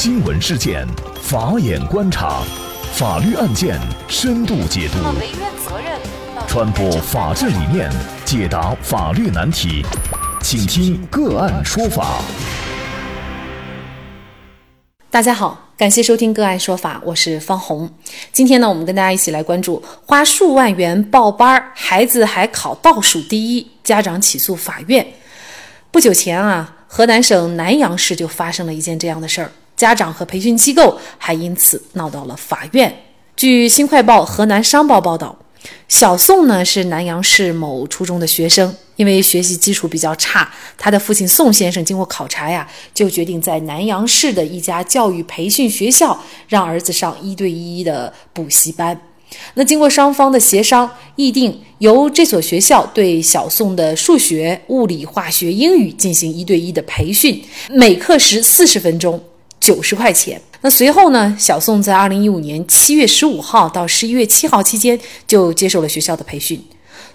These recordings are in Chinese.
新闻事件，法眼观察，法律案件深度解读，传播法治理念，解答法律难题，请听个案说法。大家好，感谢收听个案说法，我是方红。今天呢，我们跟大家一起来关注花数万元报班，孩子还考倒数第一，家长起诉法院。不久前啊。河南省南阳市就发生了一件这样的事儿，家长和培训机构还因此闹到了法院。据新快报河南商报报道，小宋呢是南阳市某初中的学生，因为学习基础比较差，他的父亲宋先生经过考察呀，就决定在南阳市的一家教育培训学校让儿子上一对一的补习班。那经过双方的协商，议定由这所学校对小宋的数学、物理、化学、英语进行一对一的培训，每课时四十分钟，九十块钱。那随后呢，小宋在二零一五年七月十五号到十一月七号期间就接受了学校的培训。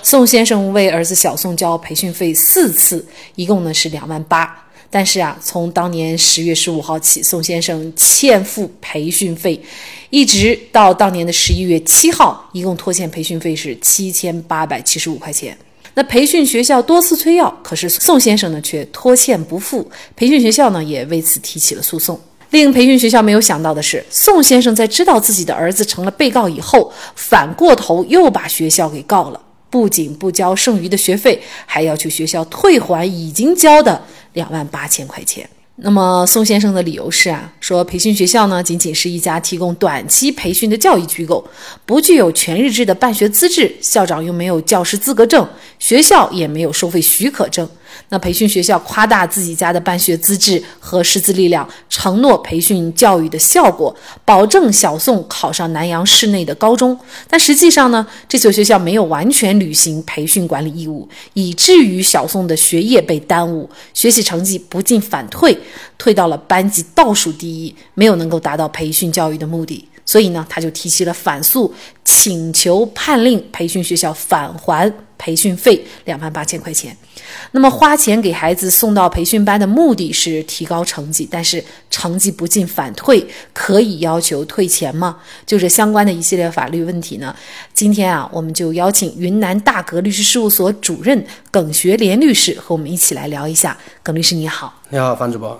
宋先生为儿子小宋交培训费四次，一共呢是两万八。但是啊，从当年十月十五号起，宋先生欠付培训费，一直到当年的十一月七号，一共拖欠培训费是七千八百七十五块钱。那培训学校多次催要，可是宋先生呢却拖欠不付，培训学校呢也为此提起了诉讼。令培训学校没有想到的是，宋先生在知道自己的儿子成了被告以后，反过头又把学校给告了。不仅不交剩余的学费，还要求学校退还已经交的两万八千块钱。那么宋先生的理由是啊，说培训学校呢仅仅是一家提供短期培训的教育机构，不具有全日制的办学资质，校长又没有教师资格证，学校也没有收费许可证。那培训学校夸大自己家的办学资质和师资力量，承诺培训教育的效果，保证小宋考上南阳市内的高中。但实际上呢，这所学校没有完全履行培训管理义务，以至于小宋的学业被耽误，学习成绩不进反退，退到了班级倒数第一，没有能够达到培训教育的目的。所以呢，他就提起了反诉，请求判令培训学校返还培训费两万八千块钱。那么花钱给孩子送到培训班的目的是提高成绩，但是成绩不进反退，可以要求退钱吗？就是相关的一系列法律问题呢？今天啊，我们就邀请云南大格律师事务所主任耿学莲律师和我们一起来聊一下。耿律师你好，你好，方主播，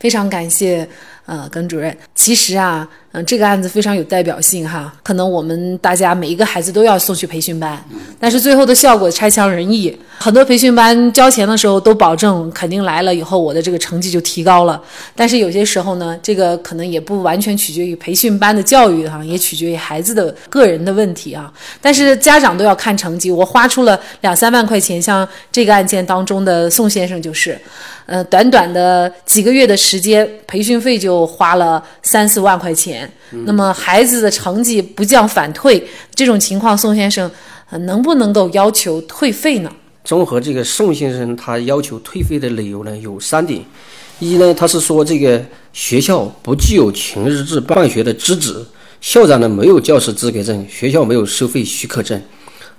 非常感谢。呃，耿主任，其实啊，嗯，这个案子非常有代表性哈。可能我们大家每一个孩子都要送去培训班，但是最后的效果差强人意。很多培训班交钱的时候都保证肯定来了以后我的这个成绩就提高了，但是有些时候呢，这个可能也不完全取决于培训班的教育哈，也取决于孩子的个人的问题啊。但是家长都要看成绩，我花出了两三万块钱，像这个案件当中的宋先生就是。呃，短短的几个月的时间，培训费就花了三四万块钱。那么孩子的成绩不降反退，这种情况，宋先生能不能够要求退费呢？综合这个宋先生他要求退费的理由呢，有三点：一呢，他是说这个学校不具有全日制办学的资质，校长呢没有教师资格证，学校没有收费许可证。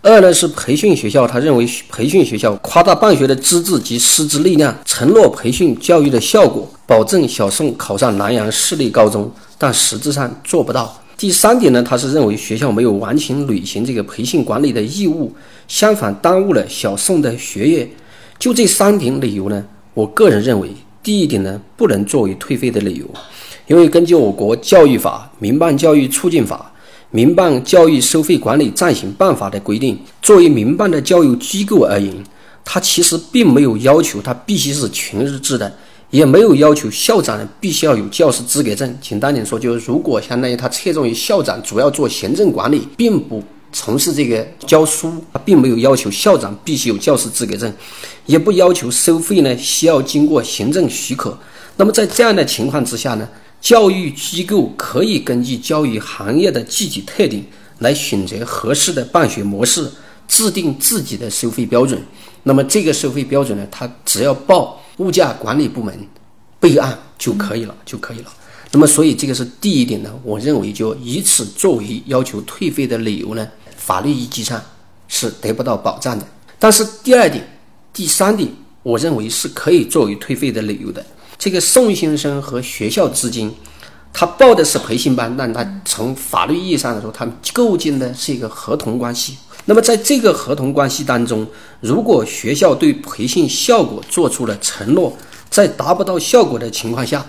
二呢是培训学校，他认为培训学校夸大办学的资质及师资力量，承诺培训教育的效果，保证小宋考上南阳市立高中，但实质上做不到。第三点呢，他是认为学校没有完全履行这个培训管理的义务，相反耽误了小宋的学业。就这三点理由呢，我个人认为，第一点呢不能作为退费的理由，因为根据我国教育法、民办教育促进法。民办教育收费管理暂行办法的规定，作为民办的教育机构而言，它其实并没有要求它必须是全日制的，也没有要求校长必须要有教师资格证。简单点说，就是如果相当于他侧重于校长主要做行政管理，并不从事这个教书，他并没有要求校长必须有教师资格证，也不要求收费呢需要经过行政许可。那么在这样的情况之下呢？教育机构可以根据教育行业的具体特点来选择合适的办学模式，制定自己的收费标准。那么这个收费标准呢，它只要报物价管理部门备案就可以了，就可以了。那么所以这个是第一点呢，我认为就以此作为要求退费的理由呢，法律依据上是得不到保障的。但是第二点、第三点，我认为是可以作为退费的理由的。这个宋先生和学校之间，他报的是培训班，但他从法律意义上来说，他们构建的是一个合同关系。那么在这个合同关系当中，如果学校对培训效果做出了承诺，在达不到效果的情况下，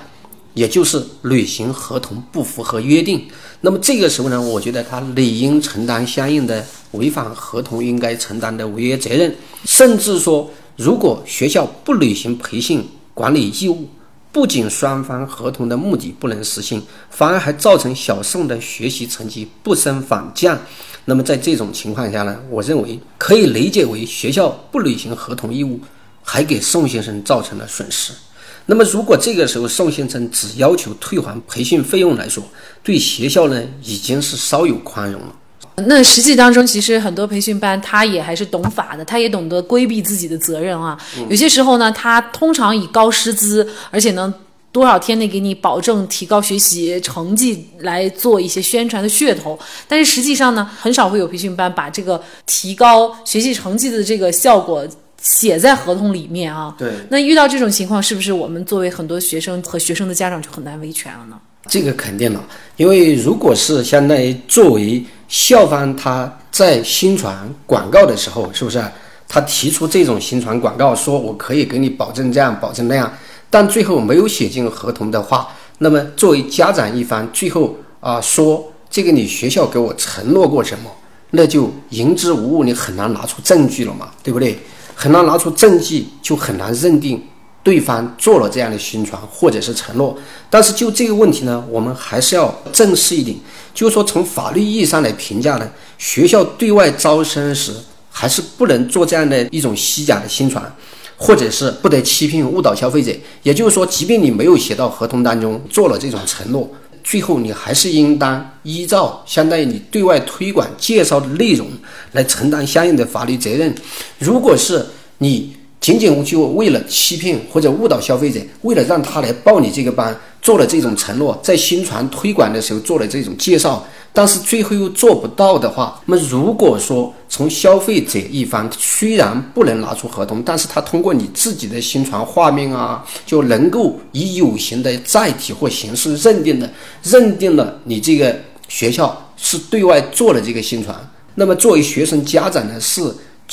也就是履行合同不符合约定，那么这个时候呢，我觉得他理应承担相应的违反合同应该承担的违约责任，甚至说，如果学校不履行培训管理义务。不仅双方合同的目的不能实现，反而还造成小宋的学习成绩不升反降。那么在这种情况下呢，我认为可以理解为学校不履行合同义务，还给宋先生造成了损失。那么如果这个时候宋先生只要求退还培训费用来说，对学校呢已经是稍有宽容了。那实际当中，其实很多培训班他也还是懂法的，他也懂得规避自己的责任啊。有些时候呢，他通常以高师资，而且呢多少天内给你保证提高学习成绩来做一些宣传的噱头。但是实际上呢，很少会有培训班把这个提高学习成绩的这个效果写在合同里面啊。对。那遇到这种情况，是不是我们作为很多学生和学生的家长就很难维权了呢？这个肯定了，因为如果是相当于作为。校方他在宣传广告的时候，是不是他提出这种宣传广告，说我可以给你保证这样，保证那样，但最后没有写进合同的话，那么作为家长一方，最后啊说这个你学校给我承诺过什么，那就言之无物，你很难拿出证据了嘛，对不对？很难拿出证据，就很难认定对方做了这样的宣传或者是承诺。但是就这个问题呢，我们还是要正视一点。就是说，从法律意义上来评价呢，学校对外招生时还是不能做这样的一种虚假的宣传，或者是不得欺骗误导消费者。也就是说，即便你没有写到合同当中做了这种承诺，最后你还是应当依照相当于你对外推广介绍的内容来承担相应的法律责任。如果是你仅仅就为了欺骗或者误导消费者，为了让他来报你这个班。做了这种承诺，在宣传推广的时候做了这种介绍，但是最后又做不到的话，那么如果说从消费者一方虽然不能拿出合同，但是他通过你自己的宣传画面啊，就能够以有形的载体或形式认定的，认定了你这个学校是对外做了这个宣传，那么作为学生家长呢，是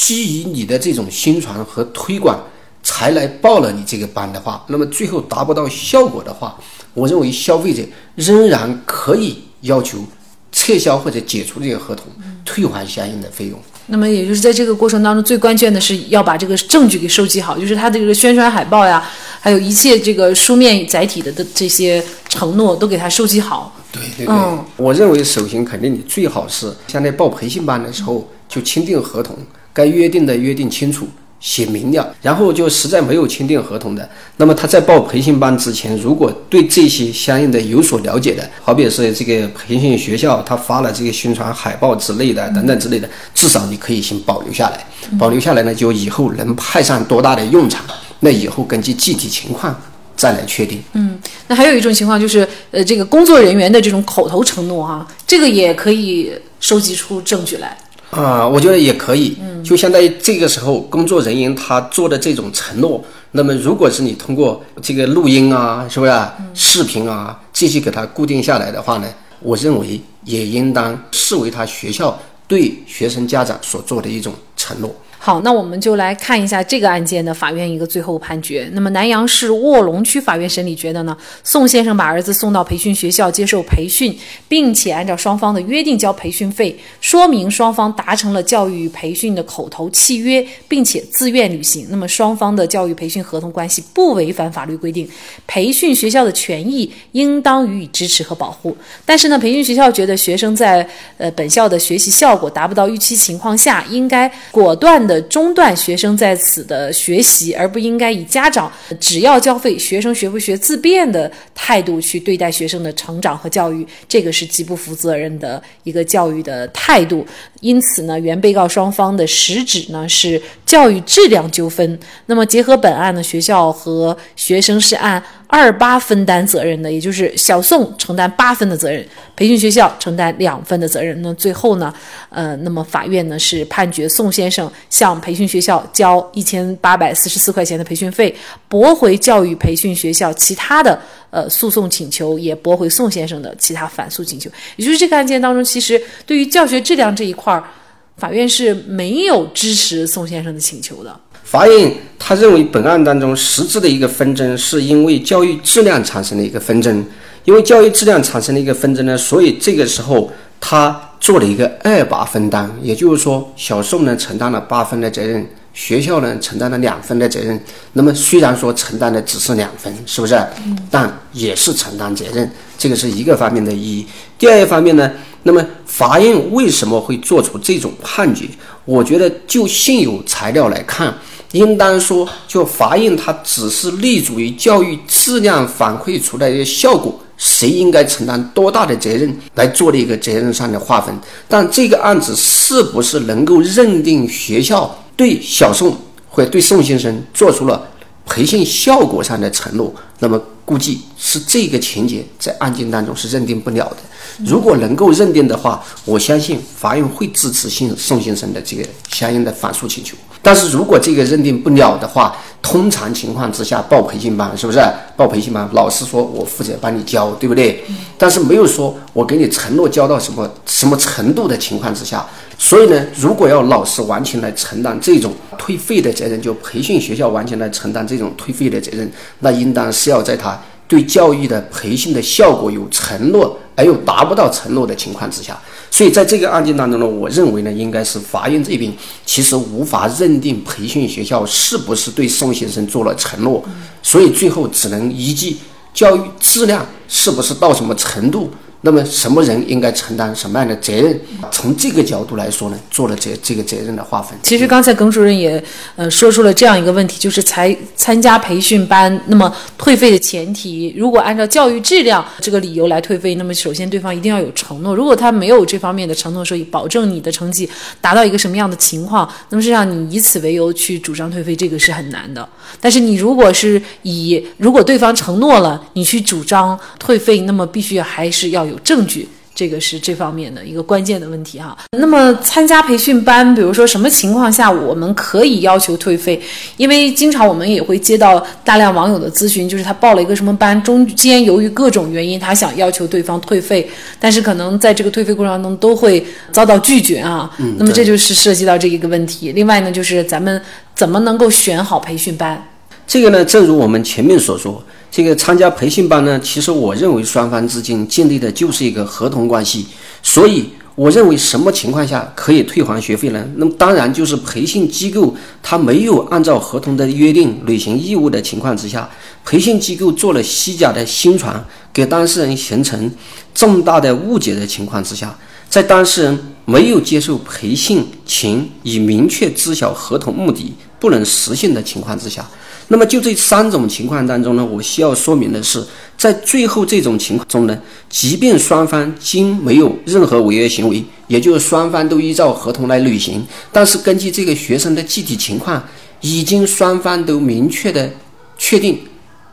基于你的这种宣传和推广才来报了你这个班的话，那么最后达不到效果的话。我认为消费者仍然可以要求撤销或者解除这个合同，退还相应的费用。那么，也就是在这个过程当中，最关键的是要把这个证据给收集好，就是他的这个宣传海报呀，还有一切这个书面载体的的这些承诺都给他收集好。对对对，我认为首先肯定你最好是像在报培训班的时候就签订合同，该约定的约定清楚。写明了，然后就实在没有签订合同的，那么他在报培训班之前，如果对这些相应的有所了解的，好比是这个培训学校他发了这个宣传海报之类的等等之类的，至少你可以先保留下来，保留下来呢，就以后能派上多大的用场，那以后根据具体情况再来确定。嗯，那还有一种情况就是，呃，这个工作人员的这种口头承诺哈，这个也可以收集出证据来。啊，我觉得也可以，就相当于这个时候工作人员他做的这种承诺，那么如果是你通过这个录音啊，是不是啊视频啊这些给他固定下来的话呢，我认为也应当视为他学校对学生家长所做的一种承诺。好，那我们就来看一下这个案件的法院一个最后判决。那么南阳市卧龙区法院审理觉得呢，宋先生把儿子送到培训学校接受培训，并且按照双方的约定交培训费，说明双方达成了教育培训的口头契约，并且自愿履行。那么双方的教育培训合同关系不违反法律规定，培训学校的权益应当予以支持和保护。但是呢，培训学校觉得学生在呃本校的学习效果达不到预期情况下，应该果断的。中断学生在此的学习，而不应该以家长只要交费，学生学不学自便的态度去对待学生的成长和教育，这个是极不负责任的一个教育的态度。因此呢，原被告双方的实质呢是教育质量纠纷。那么结合本案呢，学校和学生是按。二八分担责任的，也就是小宋承担八分的责任，培训学校承担两分的责任。那最后呢，呃，那么法院呢是判决宋先生向培训学校交一千八百四十四块钱的培训费，驳回教育培训学校其他的呃诉讼请求，也驳回宋先生的其他反诉请求。也就是这个案件当中，其实对于教学质量这一块儿，法院是没有支持宋先生的请求的。法院他认为本案当中实质的一个纷争，是因为教育质量产生的一个纷争。因为教育质量产生的一个纷争呢，所以这个时候他做了一个二八分担，也就是说，小宋呢承担了八分的责任，学校呢承担了两分的责任。那么虽然说承担的只是两分，是不是？但也是承担责任，这个是一个方面的意义。第二一方面呢，那么法院为什么会做出这种判决？我觉得就现有材料来看。应当说，就法院它只是立足于教育质量反馈出来的效果，谁应该承担多大的责任来做的一个责任上的划分。但这个案子是不是能够认定学校对小宋或对宋先生做出了培训效果上的承诺？那么估计是这个情节在案件当中是认定不了的。如果能够认定的话，我相信法院会支持宋先生的这个相应的反诉请求。但是如果这个认定不了的话，通常情况之下报培训班是不是？报培训班，老师说我负责帮你教，对不对？但是没有说我给你承诺教到什么什么程度的情况之下，所以呢，如果要老师完全来承担这种退费的责任，就培训学校完全来承担这种退费的责任，那应当是要在他对教育的培训的效果有承诺而又达不到承诺的情况之下。所以在这个案件当中呢，我认为呢，应该是法院这边其实无法认定培训学校是不是对宋先生做了承诺，所以最后只能依据教育质量是不是到什么程度。那么什么人应该承担什么样的责任？从这个角度来说呢，做了这这个责任的划分。其实刚才耿主任也呃说出了这样一个问题，就是才参加培训班，那么退费的前提，如果按照教育质量这个理由来退费，那么首先对方一定要有承诺。如果他没有这方面的承诺，说保证你的成绩达到一个什么样的情况，那么实际上你以此为由去主张退费，这个是很难的。但是你如果是以如果对方承诺了，你去主张退费，那么必须还是要有。证据，这个是这方面的一个关键的问题哈。那么参加培训班，比如说什么情况下我们可以要求退费？因为经常我们也会接到大量网友的咨询，就是他报了一个什么班，中间由于各种原因，他想要求对方退费，但是可能在这个退费过程当中都会遭到拒绝啊。嗯，那么这就是涉及到这一个问题。另外呢，就是咱们怎么能够选好培训班？这个呢，正如我们前面所说。这个参加培训班呢，其实我认为双方之间建立的就是一个合同关系，所以我认为什么情况下可以退还学费呢？那么当然就是培训机构他没有按照合同的约定履行义务的情况之下，培训机构做了虚假的宣传，给当事人形成重大的误解的情况之下，在当事人没有接受培训前已明确知晓合同目的不能实现的情况之下。那么就这三种情况当中呢，我需要说明的是，在最后这种情况中呢，即便双方均没有任何违约行为，也就是双方都依照合同来履行，但是根据这个学生的具体情况，已经双方都明确的确定，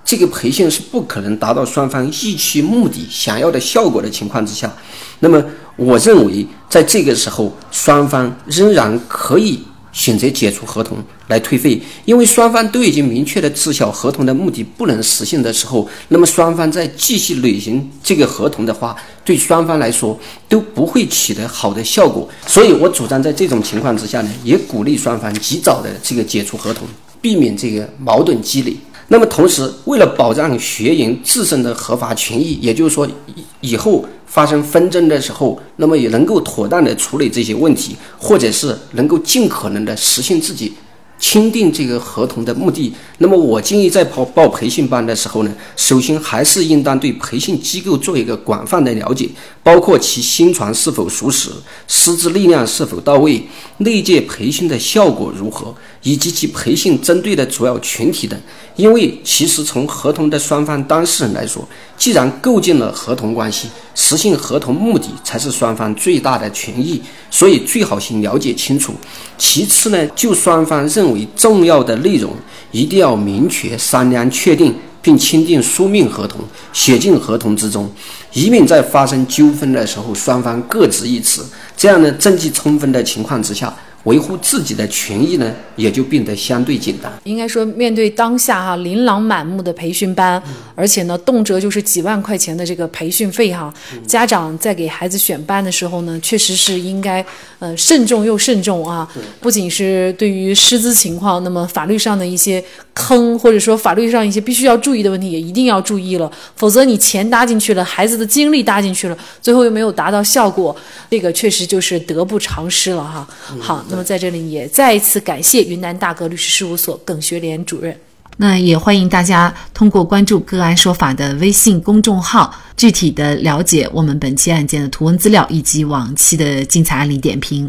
这个培训是不可能达到双方预期目的、想要的效果的情况之下，那么我认为在这个时候，双方仍然可以。选择解除合同来退费，因为双方都已经明确的知晓合同的目的不能实现的时候，那么双方在继续履行这个合同的话，对双方来说都不会取得好的效果。所以我主张在这种情况之下呢，也鼓励双方及早的这个解除合同，避免这个矛盾积累。那么同时，为了保障学员自身的合法权益，也就是说以以后。发生纷争的时候，那么也能够妥当的处理这些问题，或者是能够尽可能的实现自己签订这个合同的目的。那么我建议在报报培训班的时候呢，首先还是应当对培训机构做一个广泛的了解，包括其宣传是否属实，师资力量是否到位，内届培训的效果如何，以及其培训针对的主要群体等。因为其实从合同的双方当事人来说，既然构建了合同关系，实现合同目的才是双方最大的权益，所以最好先了解清楚。其次呢，就双方认为重要的内容，一定要明确商量确定，并签订书面合同，写进合同之中，以免在发生纠纷的时候，双方各执一词。这样呢，证据充分的情况之下。维护自己的权益呢，也就变得相对简单。应该说，面对当下哈琳琅满目的培训班，而且呢，动辄就是几万块钱的这个培训费哈，家长在给孩子选班的时候呢，确实是应该呃慎重又慎重啊。不仅是对于师资情况，那么法律上的一些坑，或者说法律上一些必须要注意的问题，也一定要注意了。否则你钱搭进去了，孩子的精力搭进去了，最后又没有达到效果，这个确实就是得不偿失了哈。好。那在这里也再一次感谢云南大格律师事务所耿学莲主任。那也欢迎大家通过关注“个案说法”的微信公众号，具体的了解我们本期案件的图文资料以及往期的精彩案例点评。